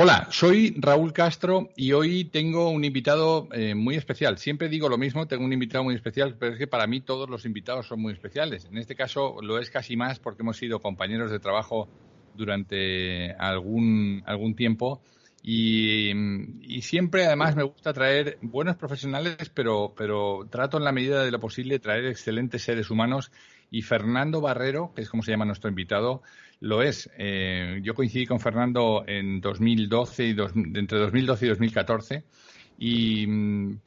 Hola, soy Raúl Castro y hoy tengo un invitado eh, muy especial. Siempre digo lo mismo, tengo un invitado muy especial, pero es que para mí todos los invitados son muy especiales. En este caso lo es casi más porque hemos sido compañeros de trabajo durante algún, algún tiempo y, siempre además me gusta traer buenos profesionales, pero, pero trato en la medida de lo posible traer excelentes seres humanos y Fernando Barrero, que es como se llama nuestro invitado, lo es. Eh, yo coincidí con Fernando en 2012 y entre 2012 y 2014 y,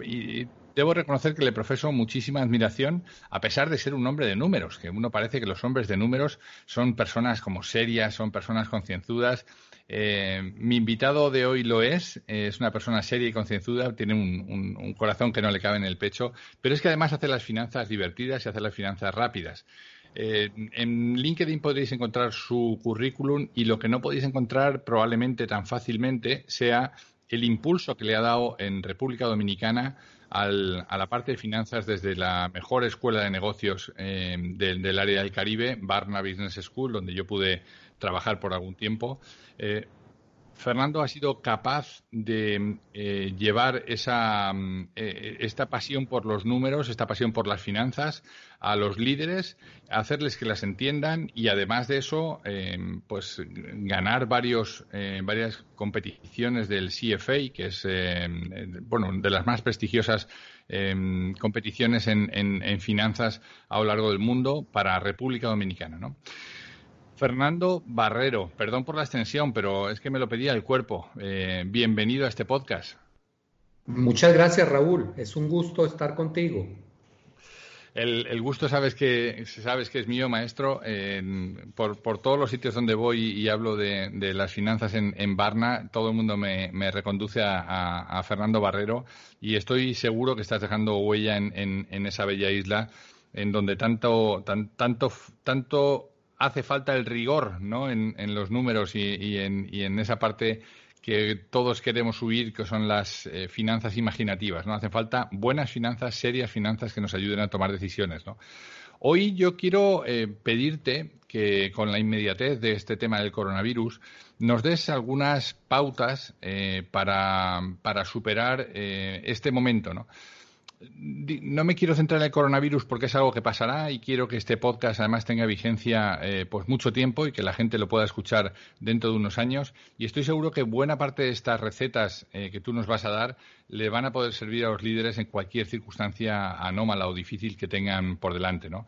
y, debo reconocer que le profeso muchísima admiración a pesar de ser un hombre de números, que uno parece que los hombres de números son personas como serias, son personas concienzudas. Eh, mi invitado de hoy lo es, es una persona seria y concienzuda, tiene un, un, corazón que no le cabe en el pecho, pero es que además hace las finanzas divertidas y hace las finanzas rápidas. Eh, en LinkedIn podréis encontrar su currículum y lo que no podéis encontrar probablemente tan fácilmente sea el impulso que le ha dado en República Dominicana a la parte de finanzas desde la mejor escuela de negocios eh, del, área del Caribe, Barna Business School, donde yo pude trabajar por algún tiempo. Eh, Fernando ha sido capaz de eh, llevar esa, mm, eh, esta pasión por los números, esta pasión por las finanzas a los líderes, hacerles que las entiendan y además de eso, eh, pues ganar varios, varias competiciones del CFA, que es bueno de las más prestigiosas competiciones en, en, finanzas a lo largo del mundo para República Dominicana, ¿no? Fernando Barrero, perdón por la extensión, pero es que me lo pedía el cuerpo. Eh, bienvenido a este podcast. Muchas gracias, Raúl. Es un gusto estar contigo. El, gusto sabes que sabes que es mío, maestro. por, todos los sitios donde voy y hablo de, las finanzas en, en, Barna, todo el mundo me, reconduce a, Fernando Barrero y estoy seguro que estás dejando huella en, esa bella isla en donde tanto, tanto, tanto hace falta el rigor ¿no? en, los números y, en, esa parte que todos queremos huir, que son las eh, finanzas imaginativas. ¿no? Hacen falta buenas finanzas, serias finanzas que nos ayuden a tomar decisiones. Hoy yo quiero eh, pedirte que con la inmediatez de este tema del coronavirus nos des algunas pautas eh, para, para, superar este momento. ¿no? No me quiero centrar en el coronavirus porque es algo que pasará y quiero que este podcast además tenga vigencia eh, pues mucho tiempo y que la gente lo pueda escuchar dentro de unos años. Y estoy seguro que buena parte de estas recetas eh, que tú nos vas a dar le van a poder servir a los líderes en cualquier circunstancia anómala o difícil que tengan por delante, ¿no?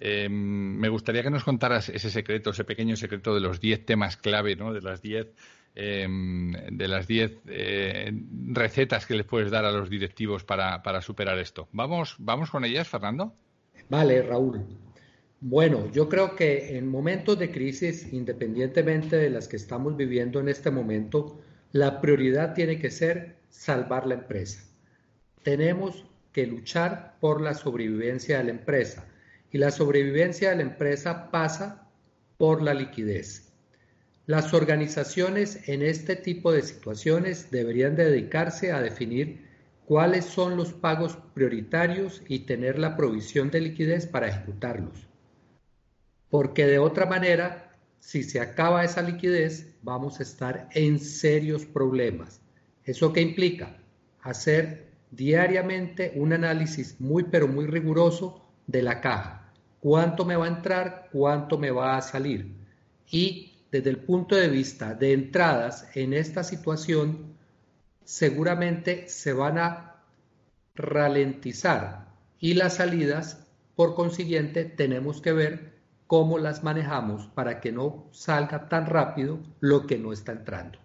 Eh, me gustaría que nos contaras ese secreto, ese pequeño secreto de los 10 temas clave, ¿no? De las 10 Em, de las 10 eh, recetas que les puedes dar a los directivos para, superar esto. ¿Vamos, ¿Vamos con ellas, Fernando? Vale, Raúl. Bueno, yo creo que en momentos de crisis, independientemente de las que estamos viviendo en este momento, la prioridad tiene que ser salvar la empresa. Tenemos que luchar por la sobrevivencia de la empresa y la sobrevivencia de la empresa pasa por la liquidez. Las organizaciones en este tipo de situaciones deberían dedicarse a definir cuáles son los pagos prioritarios y tener la provisión de liquidez para ejecutarlos. Porque de otra manera, si se acaba esa liquidez, vamos a estar en serios problemas. ¿Eso qué implica? Hacer diariamente un análisis muy pero muy riguroso de la caja. ¿Cuánto me va a entrar? ¿Cuánto me va a salir? Y desde el punto de vista de entradas en esta situación, seguramente se van a ralentizar y las salidas, por consiguiente, tenemos que ver cómo las manejamos para que no salga tan rápido lo que no está entrando.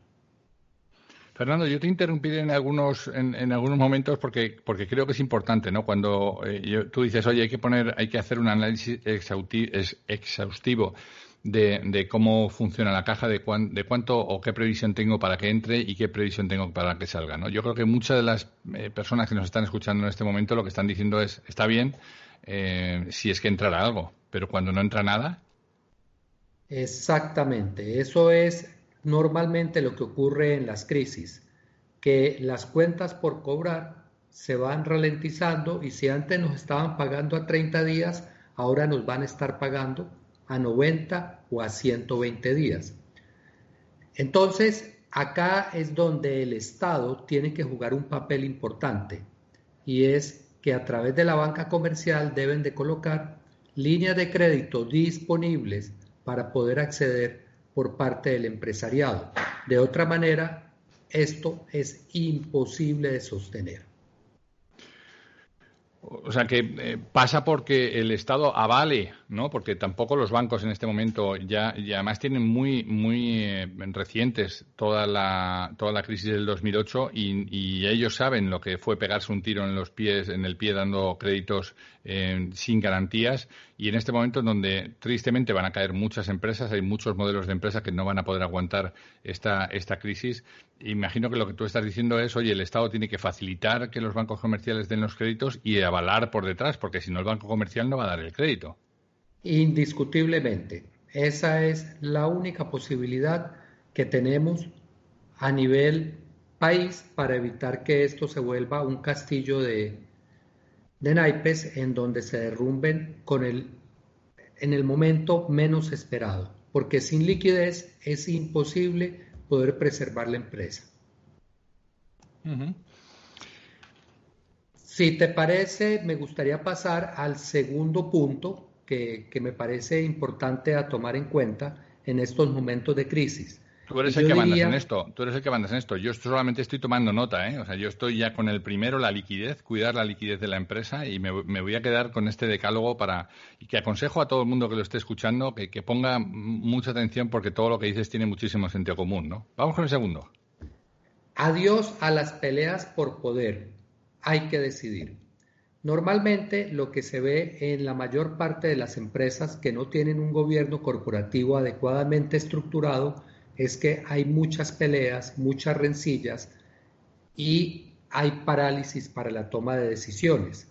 Fernando, yo te interrumpiré en algunos, en, algunos momentos porque, porque creo que es importante, ¿no? Cuando eh, tú dices, oye, hay que poner, hay que hacer un análisis exhaustivo de, cómo funciona la caja, de, de cuánto o qué previsión tengo para que entre y qué previsión tengo para que salga, ¿no? Yo creo que muchas de las eh, personas que nos están escuchando en este momento lo que están diciendo es, está bien eh, si es que entrará algo, pero cuando no entra nada. Exactamente, eso es normalmente lo que ocurre en las crisis, que las cuentas por cobrar se van ralentizando y si antes nos estaban pagando a 30 días, ahora nos van a estar pagando a 90 o a 120 días. Entonces, acá es donde el Estado tiene que jugar un papel importante y es que a través de la banca comercial deben de colocar líneas de crédito disponibles para poder acceder por parte del empresariado. De otra manera, esto es imposible de sostener. O sea que eh, pasa porque el Estado avale, ¿no? Porque tampoco los bancos en este momento ya y además tienen muy muy eh, recientes toda la toda la crisis del 2008 y, y, ellos saben lo que fue pegarse un tiro en los pies en el pie dando créditos eh, sin garantías y en este momento en donde tristemente van a caer muchas empresas, hay muchos modelos de empresas que no van a poder aguantar esta esta crisis imagino que lo que tú estás diciendo es, oye, el Estado tiene que facilitar que los bancos comerciales den los créditos y avalar por detrás, porque si no el banco comercial no va a dar el crédito. Indiscutiblemente, esa es la única posibilidad que tenemos a nivel país para evitar que esto se vuelva un castillo de, de naipes en donde se derrumben con el, en el momento menos esperado, porque sin liquidez es imposible poder preservar la empresa. Si te parece, me gustaría pasar al segundo punto que, me parece importante a tomar en cuenta en estos momentos de crisis. Tú eres el que mandas en esto, tú eres el que mandas en esto. Yo solamente estoy tomando nota, ¿eh? O sea, yo estoy ya con el primero, la liquidez, cuidar la liquidez de la empresa y me, voy a quedar con este decálogo para, y que aconsejo a todo el mundo que lo esté escuchando que, que ponga mucha atención porque todo lo que dices tiene muchísimo sentido común, ¿no? Vamos con el segundo. Adiós a las peleas por poder. Hay que decidir. Normalmente lo que se ve en la mayor parte de las empresas que no tienen un gobierno corporativo adecuadamente estructurado es que hay muchas peleas, muchas rencillas y hay parálisis para la toma de decisiones.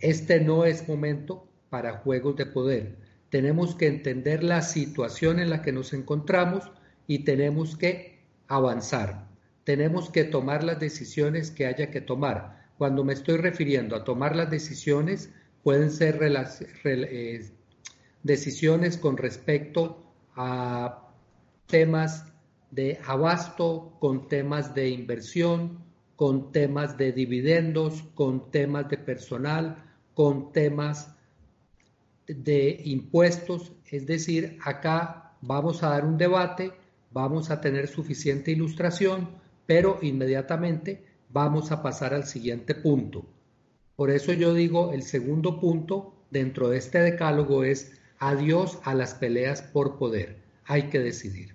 Este no es momento para juegos de poder. Tenemos que entender la situación en la que nos encontramos y tenemos que avanzar. Tenemos que tomar las decisiones que haya que tomar. Cuando me estoy refiriendo a tomar las decisiones, pueden ser eh, decisiones con respecto a temas de abasto, con temas de inversión, con temas de dividendos, con temas de personal, con temas de impuestos. Es decir, acá vamos a dar un debate, vamos a tener suficiente ilustración, pero inmediatamente vamos a pasar al siguiente punto. Por eso yo digo, el segundo punto dentro de este decálogo es adiós a las peleas por poder. Hay que decidir.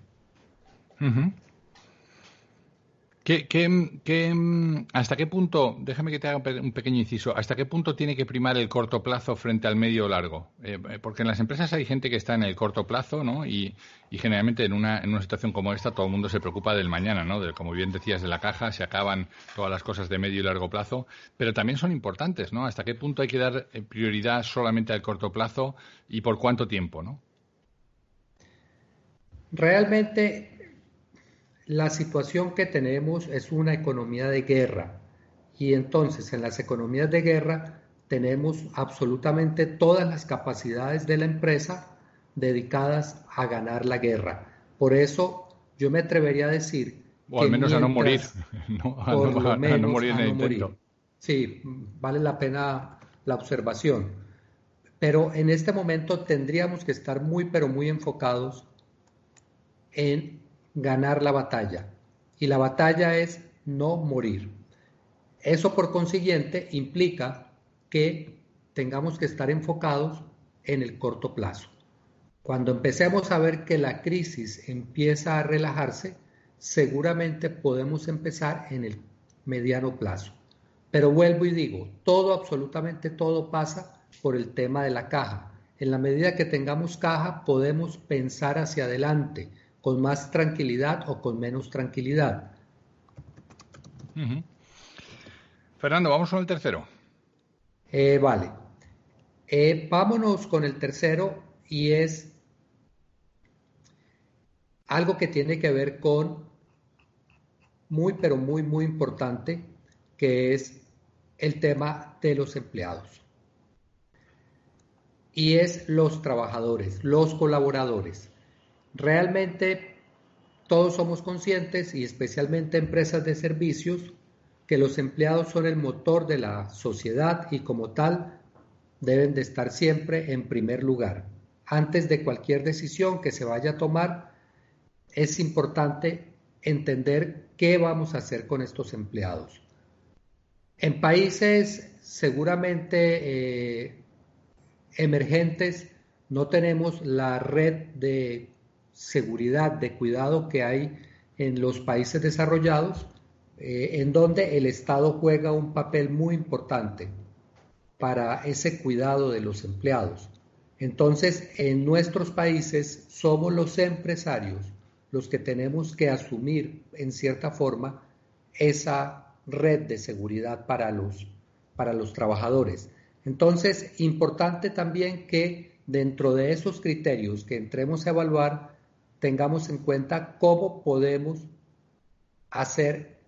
Hasta qué punto, déjame que te haga un pequeño inciso, hasta qué punto tiene que primar el corto plazo frente al medio o largo? Eh, eh, porque en las empresas hay gente que está en el corto plazo, ¿no? Y, generalmente en una, situación como esta todo el mundo se preocupa del mañana, ¿no? Como bien decías, de la caja, se acaban todas las cosas de medio y largo plazo, pero también son importantes, ¿no? Hasta qué punto hay que dar eh, prioridad solamente al corto plazo y por cuánto tiempo, ¿no? Realmente la situación que tenemos es una economía de guerra y entonces en las economías de guerra tenemos absolutamente todas las capacidades de la empresa dedicadas a ganar la guerra. Por eso yo me atrevería a decir... O al menos a no morir. a, no, morir en el intento. Sí, vale la pena la observación. Pero en este momento tendríamos que estar muy, pero muy enfocados en ganar la batalla. Y la batalla es no morir. Eso por consiguiente implica que tengamos que estar enfocados en el corto plazo. Cuando empecemos a ver que la crisis empieza a relajarse, seguramente podemos empezar en el mediano plazo. Pero vuelvo y digo, todo, absolutamente todo pasa por el tema de la caja. En la medida que tengamos caja, podemos pensar hacia adelante con más tranquilidad o con menos tranquilidad. Fernando, vamos con el tercero. Eh, vale. Eh, vámonos con el tercero y es algo que tiene que ver con muy, pero muy, muy importante, que es el tema de los empleados. Y es los trabajadores, los colaboradores. Realmente todos somos conscientes, y especialmente empresas de servicios, que los empleados son el motor de la sociedad y como tal deben de estar siempre en primer lugar. Antes de cualquier decisión que se vaya a tomar, es importante entender qué vamos a hacer con estos empleados. En países seguramente eh, emergentes no tenemos la red de seguridad, de cuidado que hay en los países desarrollados, eh, en donde el Estado juega un papel muy importante para ese cuidado de los empleados. Entonces, en nuestros países somos los empresarios los que tenemos que asumir en cierta forma esa red de seguridad para los, para los trabajadores. Entonces, importante también que dentro de esos criterios que entremos a evaluar, tengamos en cuenta cómo podemos hacer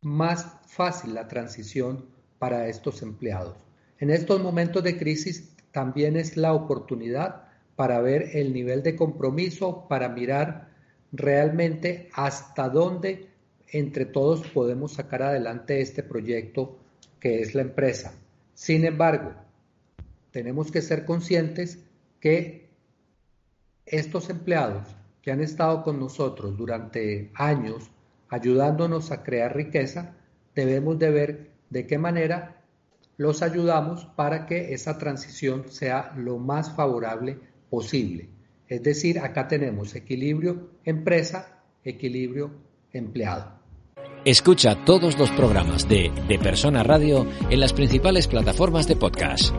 más fácil la transición para estos empleados. En estos momentos de crisis también es la oportunidad para ver el nivel de compromiso, para mirar realmente hasta dónde entre todos podemos sacar adelante este proyecto que es la empresa. Sin embargo, tenemos que ser conscientes que estos empleados que han estado con nosotros durante años ayudándonos a crear riqueza, debemos de ver de qué manera los ayudamos para que esa transición sea lo más favorable posible. Es decir, acá tenemos equilibrio empresa, equilibrio empleado. Escucha todos los programas de De Persona Radio en las principales plataformas de podcast.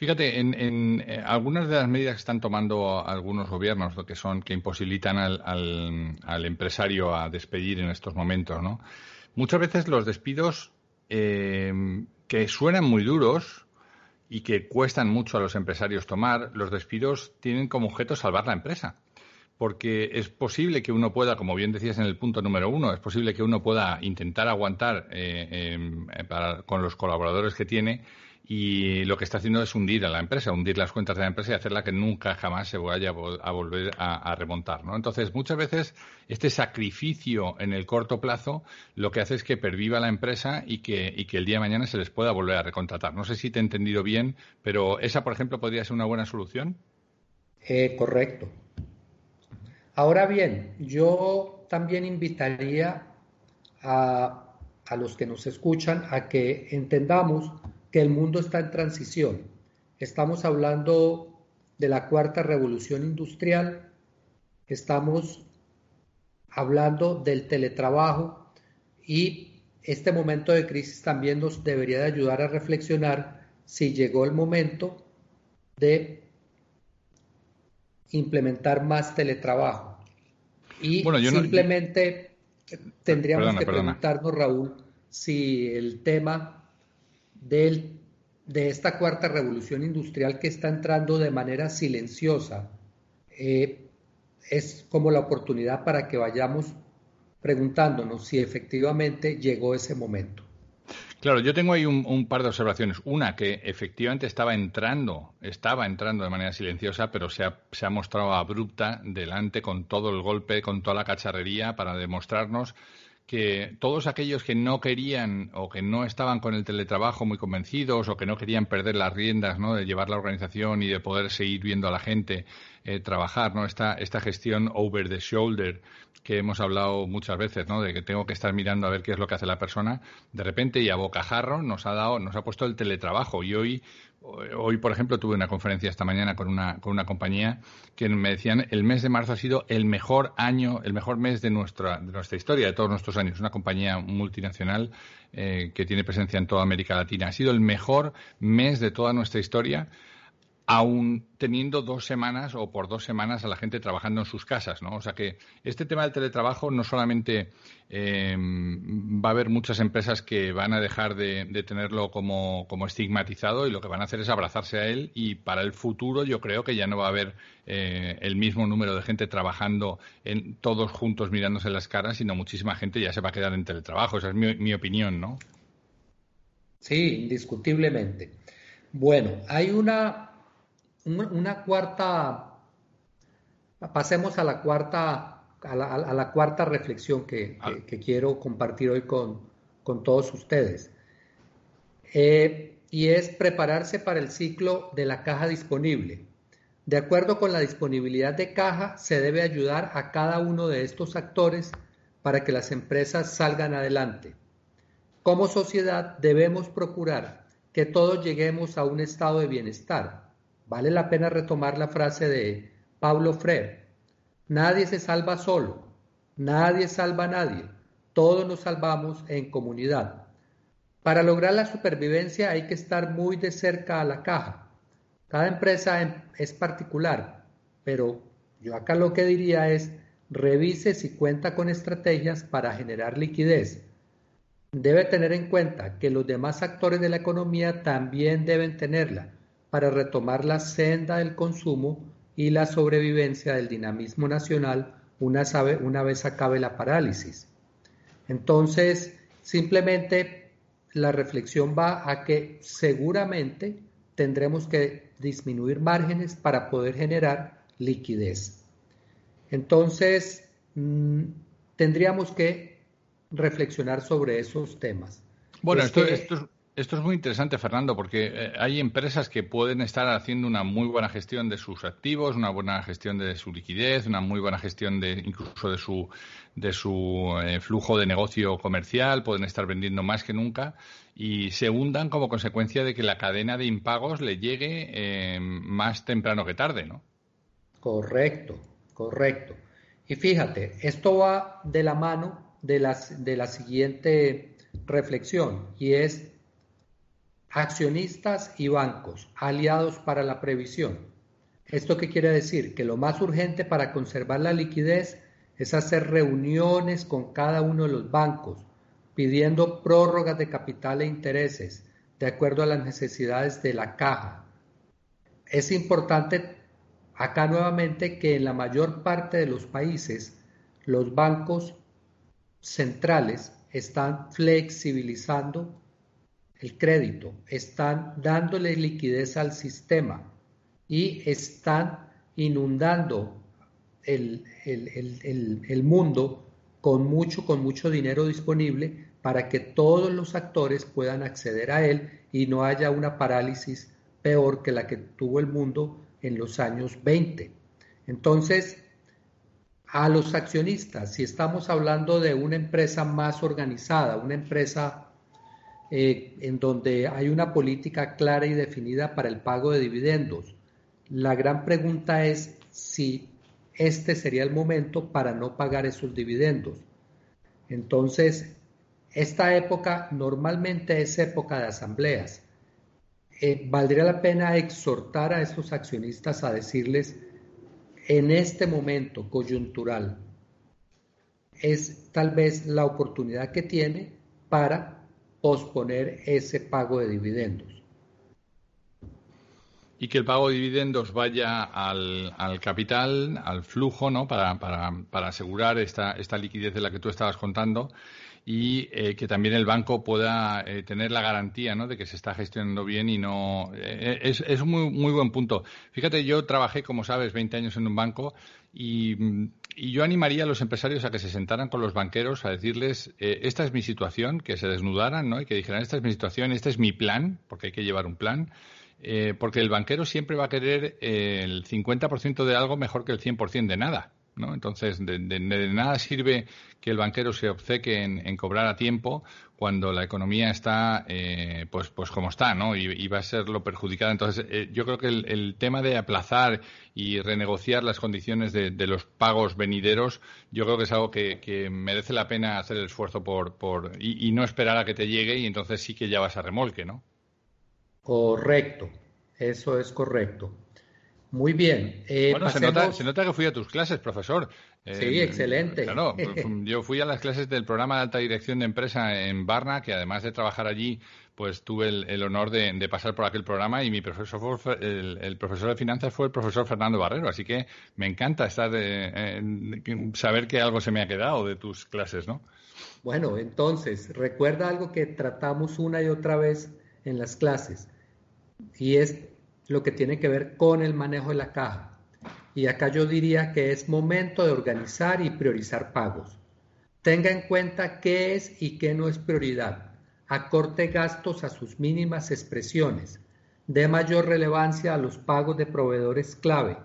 Fíjate, en, eh, algunas de las medidas que están tomando algunos gobiernos, que son que imposibilitan al, empresario a despedir en estos momentos, ¿no? Muchas veces los despidos eh, que suenan muy duros y que cuestan mucho a los empresarios tomar, los despidos tienen como objeto salvar la empresa. Porque es posible que uno pueda, como bien decías en el punto número uno, es posible que uno pueda intentar aguantar eh, con los colaboradores que tiene y lo que está haciendo es hundir a la empresa, hundir las cuentas de la empresa y hacerla que nunca jamás se vaya a volver a, remontar. ¿no? Entonces, muchas veces este sacrificio en el corto plazo lo que hace es que perviva la empresa y que, y que el día de mañana se les pueda volver a recontratar. No sé si te he entendido bien, pero esa, por ejemplo, podría ser una buena solución. Eh, correcto. Ahora bien, yo también invitaría a, a los que nos escuchan a que entendamos que el mundo está en transición. Estamos hablando de la cuarta revolución industrial, estamos hablando del teletrabajo y este momento de crisis también nos debería de ayudar a reflexionar si llegó el momento de implementar más teletrabajo. Y simplemente tendríamos que preguntarnos, Raúl, si el tema del, de esta cuarta revolución industrial que está entrando de manera silenciosa, eh, es como la oportunidad para que vayamos preguntándonos si efectivamente llegó ese momento. Claro, yo tengo ahí un, par de observaciones. Una, que efectivamente estaba entrando, estaba entrando de manera silenciosa, pero se ha, se ha mostrado abrupta delante con todo el golpe, con toda la cacharrería para demostrarnos que todos aquellos que no querían o que no estaban con el teletrabajo muy convencidos o que no querían perder las riendas ¿no? de llevar la organización y de poder seguir viendo a la gente eh, trabajar, ¿no? Esta, esta gestión over the shoulder que hemos hablado muchas veces, ¿no? De que tengo que estar mirando a ver qué es lo que hace la persona. De repente y a bocajarro nos ha dado, nos ha puesto el teletrabajo y hoy Hoy, por ejemplo, tuve una conferencia esta mañana con una, con una compañía que me decían el mes de marzo ha sido el mejor año, el mejor mes de nuestra, de nuestra historia, de todos nuestros años. Una compañía multinacional eh, que tiene presencia en toda América Latina. Ha sido el mejor mes de toda nuestra historia aún teniendo dos semanas o por dos semanas a la gente trabajando en sus casas, ¿no? O sea que este tema del teletrabajo no solamente em, va a haber muchas empresas que van a dejar de, tenerlo como, estigmatizado y lo que van a hacer es abrazarse a él y para el futuro yo creo que ya no va a haber eh, el mismo número de gente trabajando en, todos juntos mirándose las caras, sino muchísima gente ya se va a quedar en teletrabajo. Esa es mi, mi opinión, ¿no? Sí, indiscutiblemente. Bueno, hay una una cuarta, pasemos a la cuarta, a la, cuarta reflexión que, quiero compartir hoy con, todos ustedes. Eh, y es prepararse para el ciclo de la caja disponible. De acuerdo con la disponibilidad de caja, se debe ayudar a cada uno de estos actores para que las empresas salgan adelante. Como sociedad debemos procurar que todos lleguemos a un estado de bienestar, Vale la pena retomar la frase de Pablo Freire. Nadie se salva solo, nadie salva a nadie, todos nos salvamos en comunidad. Para lograr la supervivencia hay que estar muy de cerca a la caja. Cada empresa em, es particular, pero yo acá lo que diría es revise si cuenta con estrategias para generar liquidez. Debe tener en cuenta que los demás actores de la economía también deben tenerla para retomar la senda del consumo y la sobrevivencia del dinamismo nacional una, una vez acabe la parálisis. Entonces, simplemente la reflexión va a que seguramente tendremos que disminuir márgenes para poder generar liquidez. Entonces, mm, tendríamos que reflexionar sobre esos temas. Bueno, esto, esto, esto es muy interesante, Fernando, porque eh, hay empresas que pueden estar haciendo una muy buena gestión de sus activos, una buena gestión de su liquidez, una muy buena gestión de incluso de su eh, flujo de negocio comercial, pueden estar vendiendo más que nunca y se hundan como consecuencia de que la cadena de impagos le llegue eh, más temprano que tarde, ¿no? Correcto, correcto. Y fíjate, esto va de la mano de la siguiente reflexión y es Accionistas y bancos, aliados para la previsión. ¿Esto qué quiere decir? Que lo más urgente para conservar la liquidez es hacer reuniones con cada uno de los bancos, pidiendo prórrogas de capital e intereses, de acuerdo a las necesidades de la caja. Es importante acá nuevamente que en la mayor parte de los países los bancos centrales están flexibilizando el crédito, están dándole liquidez al sistema y están inundando el, mundo con mucho, con mucho dinero disponible para que todos los actores puedan acceder a él y no haya una parálisis peor que la que tuvo el mundo en los años 20. Entonces, a los accionistas, si estamos hablando de una empresa más organizada, una empresa eh, en donde hay una política clara y definida para el pago de dividendos. La gran pregunta es si este sería el momento para no pagar esos dividendos. Entonces, esta época normalmente es época de asambleas. Eh, valdría la pena exhortar a estos accionistas a decirles, en este momento coyuntural, es tal vez la oportunidad que tiene para posponer ese pago de dividendos. Y que el pago de dividendos vaya al, capital, al flujo, ¿no? Para, para, para asegurar esta, esta liquidez de la que tú estabas contando y eh, que también el banco pueda eh, tener la garantía ¿no? de que se está gestionando bien y no. es, es un muy, muy buen punto. Fíjate, yo trabajé, como sabes, 20 años en un banco y, yo animaría a los empresarios a que se sentaran con los banqueros a decirles, esta es mi situación, que se desnudaran ¿no? y que dijeran, esta es mi situación, este es mi plan, porque hay que llevar un plan. porque el banquero siempre va a querer el 50% de algo mejor que el 100% de nada. Entonces, de, nada sirve que el banquero se obceque en, cobrar a tiempo cuando la economía está, eh, pues, pues como está, ¿no? Y, va a ser lo perjudicada. Entonces, eh, yo creo que el, tema de aplazar y renegociar las condiciones de, los pagos venideros, yo creo que es algo que, merece la pena hacer el esfuerzo por, por y, y no esperar a que te llegue y entonces sí que ya vas a remolque, ¿no? Correcto, eso es correcto. Muy bien. Eh, bueno, se, nota, se, nota, que fui a tus clases, profesor. Sí, eh, excelente. Claro, yo fui a las clases del programa de alta dirección de empresa en Barna, que además de trabajar allí, pues tuve el, honor de, pasar por aquel programa y mi profesor fue, el, profesor de finanzas fue el profesor Fernando Barrero, así que me encanta estar de, saber que algo se me ha quedado de tus clases, ¿no? Bueno, entonces, recuerda algo que tratamos una y otra vez en las clases y es lo que tiene que ver con el manejo de la caja. Y acá yo diría que es momento de organizar y priorizar pagos. Tenga en cuenta qué es y qué no es prioridad. Acorte gastos a sus mínimas expresiones. Dé mayor relevancia a los pagos de proveedores clave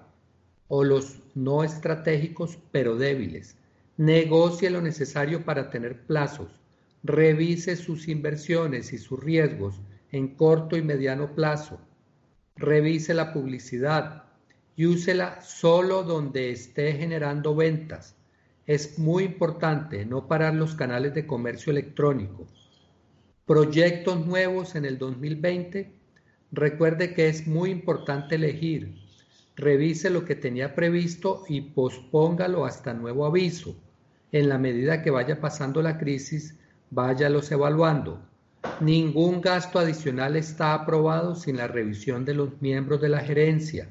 o los no estratégicos pero débiles. Negocie lo necesario para tener plazos. Revise sus inversiones y sus riesgos en corto y mediano plazo revise la publicidad y úsela solo donde esté generando ventas. Es muy importante no parar los canales de comercio electrónico. Proyectos nuevos en el 2020. Recuerde que es muy importante elegir. Revise lo que tenía previsto y pospóngalo hasta nuevo aviso. En la medida que vaya pasando la crisis, váyalos evaluando. Ningún gasto adicional está aprobado sin la revisión de los miembros de la gerencia.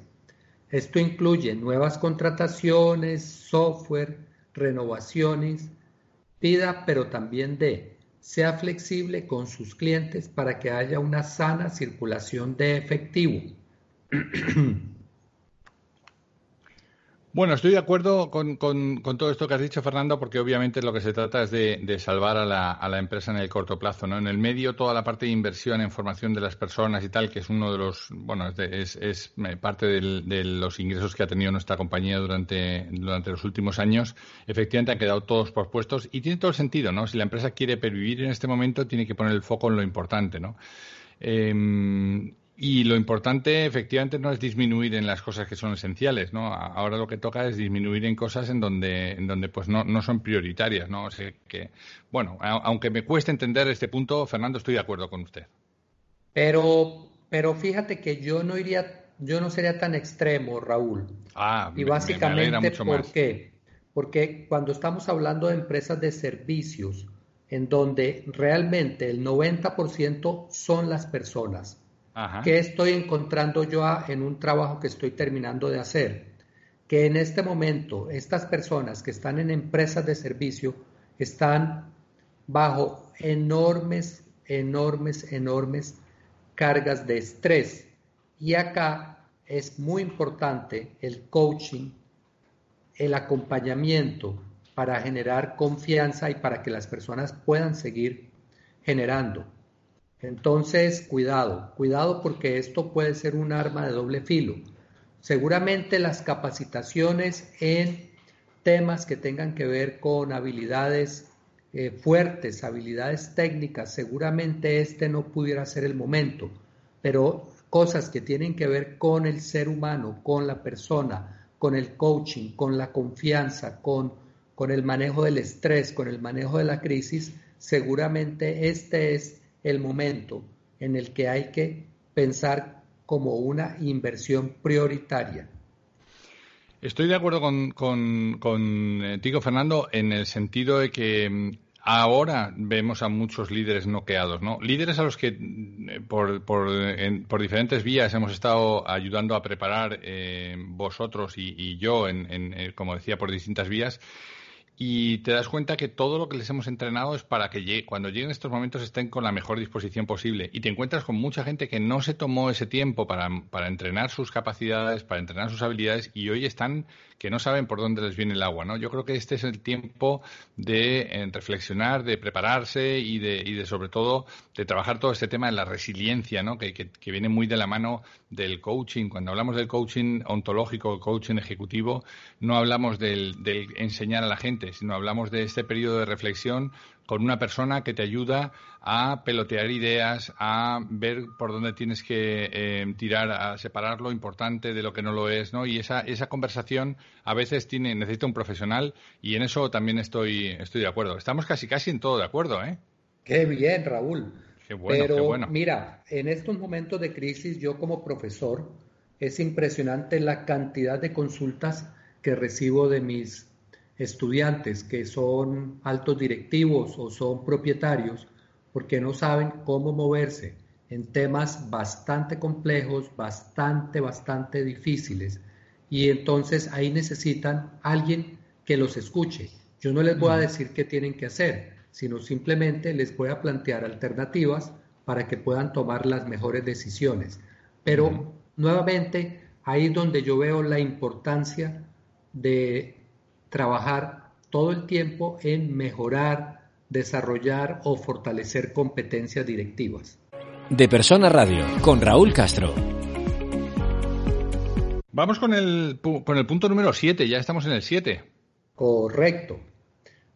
Esto incluye nuevas contrataciones, software, renovaciones. Pida, pero también dé. Sea flexible con sus clientes para que haya una sana circulación de efectivo. Bueno, estoy de acuerdo con, todo esto que has dicho, Fernando, porque obviamente lo que se trata es de, salvar a la, empresa en el corto plazo. ¿no? En el medio, toda la parte de inversión en formación de las personas y tal, que es uno de los, bueno, es, es parte de los ingresos que ha tenido nuestra compañía durante, durante los últimos años, efectivamente han quedado todos pospuestos y tiene todo el sentido, ¿no? Si la empresa quiere pervivir en este momento, tiene que poner el foco en lo importante, ¿no? Em, y lo importante, efectivamente, no es disminuir en las cosas que son esenciales, ¿no? Ahora lo que toca es disminuir en cosas en donde, en donde pues no, no son prioritarias, ¿no? O sea que, bueno, aunque me cueste entender este punto, Fernando, estoy de acuerdo con usted. Pero, pero fíjate que yo no iría, yo no sería tan extremo, Raúl. Ah, y básicamente, ¿por qué? Porque cuando estamos hablando de empresas de servicios, en donde realmente el 90% son las personas, ¿Qué estoy encontrando yo en un trabajo que estoy terminando de hacer? Que en este momento estas personas que están en empresas de servicio están bajo enormes, enormes, enormes cargas de estrés. Y acá es muy importante el coaching, el acompañamiento para generar confianza y para que las personas puedan seguir generando. Entonces, cuidado, cuidado porque esto puede ser un arma de doble filo. Seguramente las capacitaciones en temas que tengan que ver con habilidades eh, fuertes, habilidades técnicas, seguramente este no pudiera ser el momento, pero cosas que tienen que ver con el ser humano, con la persona, con el coaching, con la confianza, con, con el manejo del estrés, con el manejo de la crisis, seguramente este es el momento en el que hay que pensar como una inversión prioritaria. Estoy de acuerdo con, con, eh, Fernando, en el sentido de que mm, ahora vemos a muchos líderes noqueados, ¿no? Líderes a los que mm, por, por, por diferentes vías hemos estado ayudando a preparar eh, vosotros y, yo, en, en, eh, como decía, por distintas vías y te das cuenta que todo lo que les hemos entrenado es para que cuando lleguen estos momentos estén con la mejor disposición posible. Y te encuentras con mucha gente que no se tomó ese tiempo para, para entrenar sus capacidades, para entrenar sus habilidades y hoy están que no saben por dónde les viene el agua. ¿no? Yo creo que este es el tiempo de eh, reflexionar, de prepararse y de, y de, sobre todo, de trabajar todo este tema de la resiliencia, ¿no? que, que, viene muy de la mano del coaching. Cuando hablamos del coaching ontológico, coaching ejecutivo, no hablamos del, del enseñar a la gente, sino hablamos de este periodo de reflexión con una persona que te ayuda a pelotear ideas, a ver por dónde tienes que eh, tirar, a separar lo importante de lo que no lo es, ¿no? Y esa, esa conversación a veces tiene, necesita un profesional y en eso también estoy, estoy de acuerdo. Estamos casi casi en todo de acuerdo, ¿eh? Qué bien, Raúl. Qué bueno, Pero, qué bueno. mira, en estos momentos de crisis, yo como profesor, es impresionante la cantidad de consultas que recibo de mis estudiantes que son altos directivos o son propietarios porque no saben cómo moverse en temas bastante complejos, bastante, bastante difíciles. Y entonces ahí necesitan alguien que los escuche. Yo no les voy a decir qué tienen que hacer, sino simplemente les voy a plantear alternativas para que puedan tomar las mejores decisiones. Pero nuevamente, ahí es donde yo veo la importancia de trabajar todo el tiempo en mejorar, desarrollar o fortalecer competencias directivas. De Persona Radio, con Raúl Castro. Vamos con el, con el punto número 7, ya estamos en el 7. Correcto.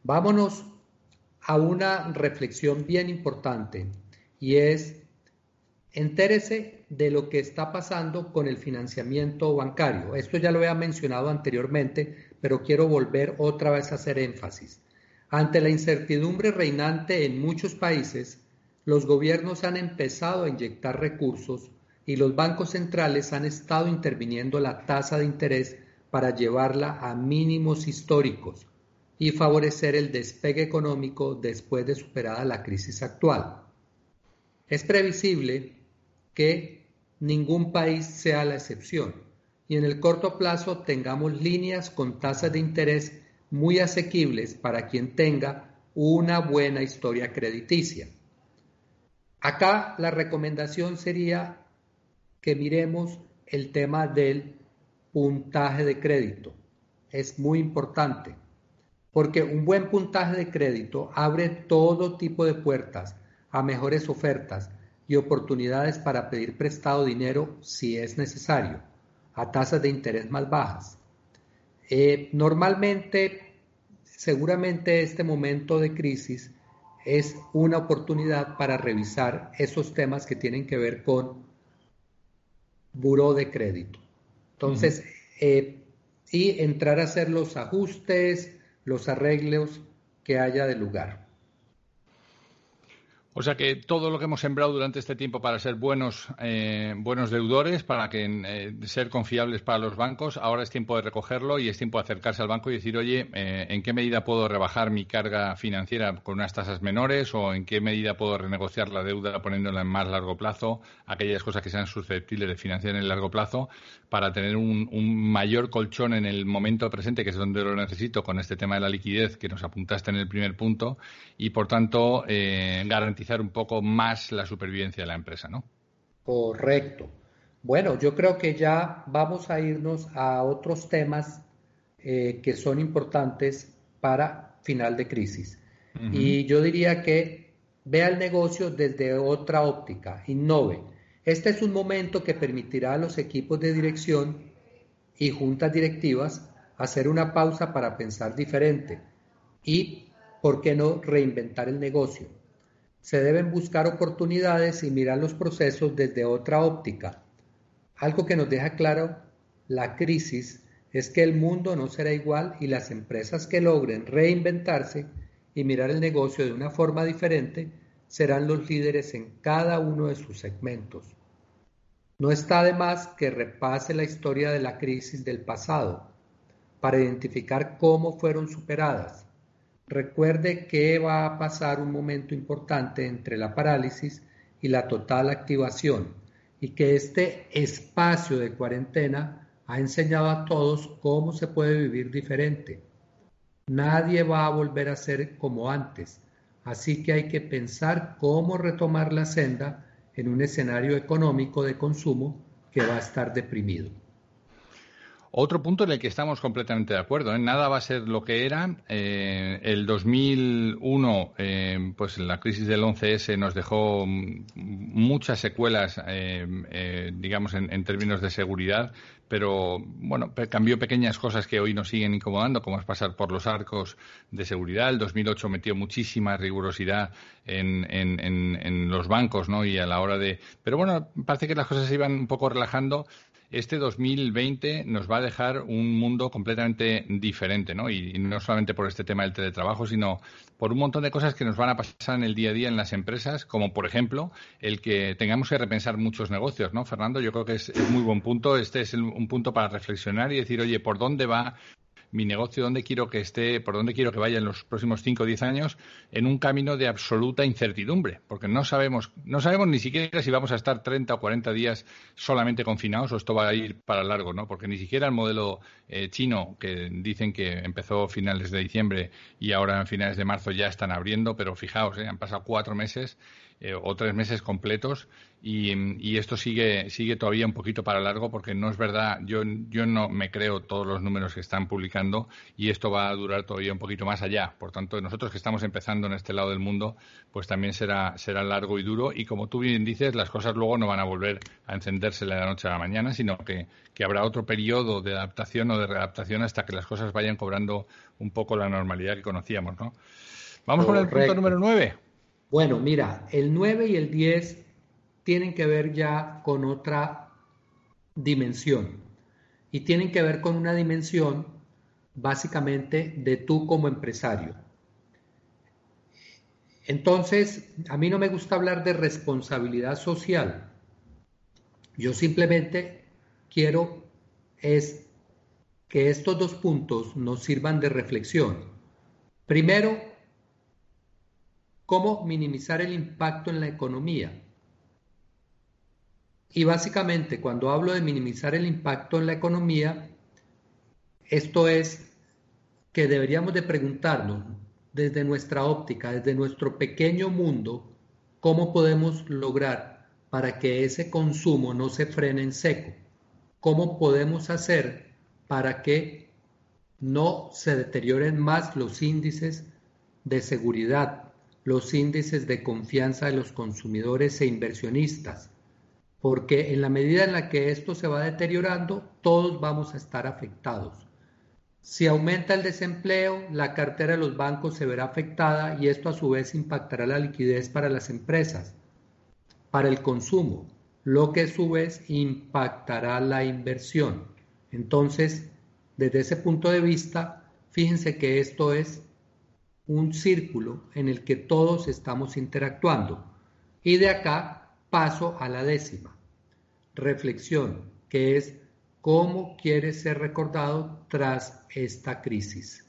Vámonos a una reflexión bien importante y es entérese de lo que está pasando con el financiamiento bancario. Esto ya lo había mencionado anteriormente, pero quiero volver otra vez a hacer énfasis. Ante la incertidumbre reinante en muchos países, los gobiernos han empezado a inyectar recursos y los bancos centrales han estado interviniendo la tasa de interés para llevarla a mínimos históricos y favorecer el despegue económico después de superada la crisis actual. Es previsible que ningún país sea la excepción y en el corto plazo tengamos líneas con tasas de interés muy asequibles para quien tenga una buena historia crediticia. Acá la recomendación sería que miremos el tema del puntaje de crédito. Es muy importante porque un buen puntaje de crédito abre todo tipo de puertas a mejores ofertas y oportunidades para pedir prestado dinero si es necesario a tasas de interés más bajas. Eh, normalmente, seguramente este momento de crisis es una oportunidad para revisar esos temas que tienen que ver con buró de crédito. Entonces, eh, y entrar a hacer los ajustes, los arreglos que haya de lugar. O sea que todo lo que hemos sembrado durante este tiempo para ser buenos, eh, buenos deudores, para que eh, ser confiables para los bancos, ahora es tiempo de recogerlo y es tiempo de acercarse al banco y decir, oye, eh, ¿en qué medida puedo rebajar mi carga financiera con unas tasas menores o en qué medida puedo renegociar la deuda poniéndola en más largo plazo, aquellas cosas que sean susceptibles de financiar en el largo plazo, para tener un, un mayor colchón en el momento presente, que es donde lo necesito, con este tema de la liquidez que nos apuntaste en el primer punto, y por tanto garantizar un poco más la supervivencia de la empresa, ¿no? Correcto. Bueno, yo creo que ya vamos a irnos a otros temas eh, que son importantes para final de crisis. Y yo diría que vea el negocio desde otra óptica, innove. Este es un momento que permitirá a los equipos de dirección y juntas directivas hacer una pausa para pensar diferente y, ¿por qué no, reinventar el negocio? Se deben buscar oportunidades y mirar los procesos desde otra óptica. Algo que nos deja claro la crisis es que el mundo no será igual y las empresas que logren reinventarse y mirar el negocio de una forma diferente serán los líderes en cada uno de sus segmentos. No está de más que repase la historia de la crisis del pasado para identificar cómo fueron superadas Recuerde que va a pasar un momento importante entre la parálisis y la total activación y que este espacio de cuarentena ha enseñado a todos cómo se puede vivir diferente. Nadie va a volver a ser como antes, así que hay que pensar cómo retomar la senda en un escenario económico de consumo que va a estar deprimido. Otro punto en el que estamos completamente de acuerdo, ¿eh? nada va a ser lo que era. Eh, el 2001, eh, pues la crisis del 11S nos dejó muchas secuelas, digamos, en, términos de seguridad, pero bueno, cambió pequeñas cosas que hoy nos siguen incomodando, como es pasar por los arcos de seguridad. El 2008 metió muchísima rigurosidad en, en los bancos, ¿no? Y a la hora de. Pero bueno, parece que las cosas se iban un poco relajando este 2020 nos va a dejar un mundo completamente diferente, ¿no? Y, no solamente por este tema del teletrabajo, sino por un montón de cosas que nos van a pasar en el día a día en las empresas, como por ejemplo el que tengamos que repensar muchos negocios, ¿no? Fernando, yo creo que es, muy buen punto. Este es un punto para reflexionar y decir, oye, ¿por dónde va mi negocio, dónde quiero que esté, por dónde quiero que vaya en los próximos 5 o 10 años, en un camino de absoluta incertidumbre, porque no sabemos, no sabemos ni siquiera si vamos a estar 30 o 40 días solamente confinados o esto va a ir para largo, ¿no? Porque ni siquiera el modelo eh, chino, que dicen que empezó a finales de diciembre y ahora en finales de marzo ya están abriendo, pero fijaos, eh, han pasado cuatro meses eh, o tres meses completos y, esto sigue, sigue todavía un poquito para largo porque no es verdad, yo, yo no me creo todos los números que están publicando y esto va a durar todavía un poquito más allá. Por tanto, nosotros que estamos empezando en este lado del mundo, pues también será, será largo y duro y como tú bien dices, las cosas luego no van a volver a encenderse de la noche a la mañana, sino que, que habrá otro periodo de adaptación o de readaptación hasta que las cosas vayan cobrando un poco la normalidad que conocíamos, ¿no? Vamos con el punto número nueve. Bueno, mira, el 9 y el 10 tienen que ver ya con otra dimensión y tienen que ver con una dimensión básicamente de tú como empresario. Entonces, a mí no me gusta hablar de responsabilidad social. Yo simplemente quiero es que estos dos puntos nos sirvan de reflexión. Primero, cómo minimizar el impacto en la economía. Y básicamente cuando hablo de minimizar el impacto en la economía, esto es que deberíamos de preguntarnos desde nuestra óptica, desde nuestro pequeño mundo, cómo podemos lograr para que ese consumo no se frene en seco. ¿Cómo podemos hacer para que no se deterioren más los índices de seguridad los índices de confianza de los consumidores e inversionistas, porque en la medida en la que esto se va deteriorando, todos vamos a estar afectados. Si aumenta el desempleo, la cartera de los bancos se verá afectada y esto a su vez impactará la liquidez para las empresas, para el consumo, lo que a su vez impactará la inversión. Entonces, desde ese punto de vista, fíjense que esto es un círculo en el que todos estamos interactuando. Y de acá paso a la décima. Reflexión, que es cómo quiere ser recordado tras esta crisis.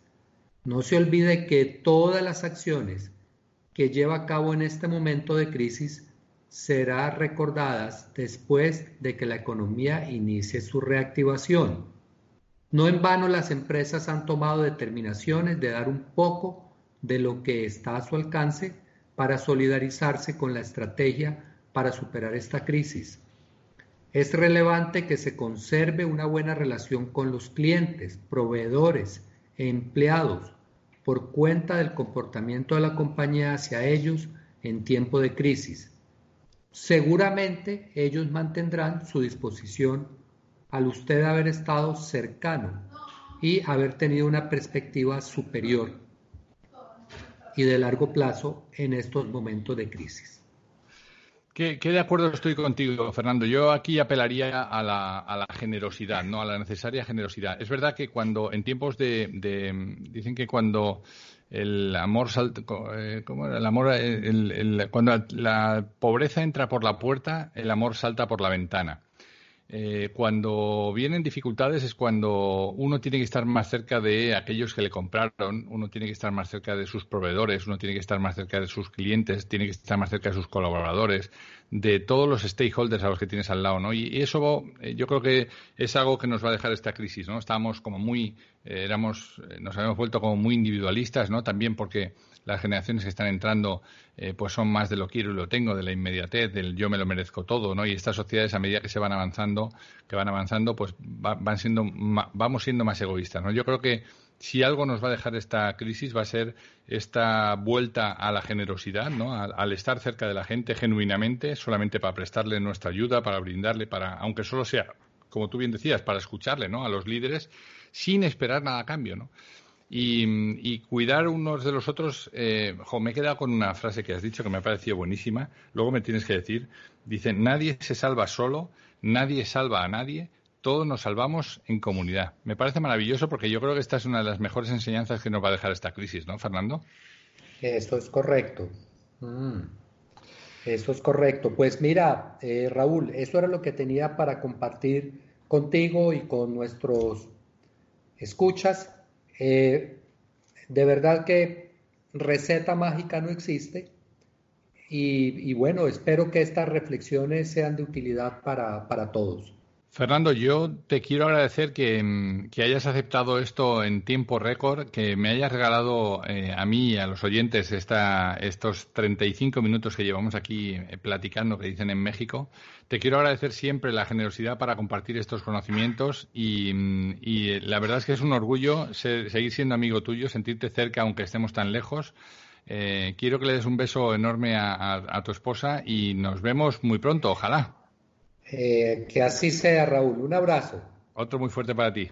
No se olvide que todas las acciones que lleva a cabo en este momento de crisis serán recordadas después de que la economía inicie su reactivación. No en vano las empresas han tomado determinaciones de dar un poco de lo que está a su alcance para solidarizarse con la estrategia para superar esta crisis. Es relevante que se conserve una buena relación con los clientes, proveedores e empleados por cuenta del comportamiento de la compañía hacia ellos en tiempo de crisis. Seguramente ellos mantendrán su disposición al usted haber estado cercano y haber tenido una perspectiva superior y de largo plazo en estos momentos de crisis. ¿Qué de acuerdo estoy contigo, Fernando. Yo aquí apelaría a la, a la, generosidad, ¿no? A la necesaria generosidad. Es verdad que cuando, en tiempos de, dicen que cuando el amor salta, eh, ¿cómo era? El amor, cuando la pobreza entra por la puerta, el amor salta por la ventana. Eh, cuando vienen dificultades es cuando uno tiene que estar más cerca de aquellos que le compraron, uno tiene que estar más cerca de sus proveedores, uno tiene que estar más cerca de sus clientes, tiene que estar más cerca de sus colaboradores, de todos los stakeholders a los que tienes al lado, ¿no? Y, eso eh, yo creo que es algo que nos va a dejar esta crisis, ¿no? Estábamos como muy, eh, éramos, eh, nos habíamos vuelto como muy individualistas, ¿no? También porque las generaciones que están entrando pues son más de lo quiero y lo tengo, de la inmediatez, del yo me lo merezco todo, ¿no? Y estas sociedades a medida que se van avanzando, que van avanzando, pues van siendo, vamos siendo más egoístas, ¿no? Yo creo que si algo nos va a dejar esta crisis va a ser esta vuelta a la generosidad, ¿no? Al, estar cerca de la gente genuinamente, solamente para prestarle nuestra ayuda, para brindarle, para, aunque solo sea, como tú bien decías, para escucharle, ¿no? A los líderes, sin esperar nada a cambio, ¿no? Y, cuidar unos de los otros. Eh, me he quedado con una frase que has dicho que me ha parecido buenísima. Luego me tienes que decir. Dice: Nadie se salva solo, nadie salva a nadie, todos nos salvamos en comunidad. Me parece maravilloso porque yo creo que esta es una de las mejores enseñanzas que nos va a dejar esta crisis, ¿no, Fernando? Esto es correcto. Mm. Eso es correcto. Pues mira, eh, Raúl, eso era lo que tenía para compartir contigo y con nuestros escuchas. Eh, de verdad que receta mágica no existe. Y, bueno, espero que estas reflexiones sean de utilidad para todos. Fernando, yo te quiero agradecer mm, que, hayas aceptado esto en tiempo récord, que me hayas regalado eh, a mí y a los oyentes esta, estos 35 minutos que llevamos aquí eh, platicando, que dicen en México. Te quiero agradecer siempre la generosidad para compartir estos conocimientos y, mm, eh, la verdad es que es un orgullo seguir siendo amigo tuyo, sentirte cerca aunque estemos tan lejos. quiero que le des un beso enorme a tu esposa y nos vemos muy pronto, ojalá. Eh, que así sea, Raúl. Un abrazo. Otro muy fuerte para ti.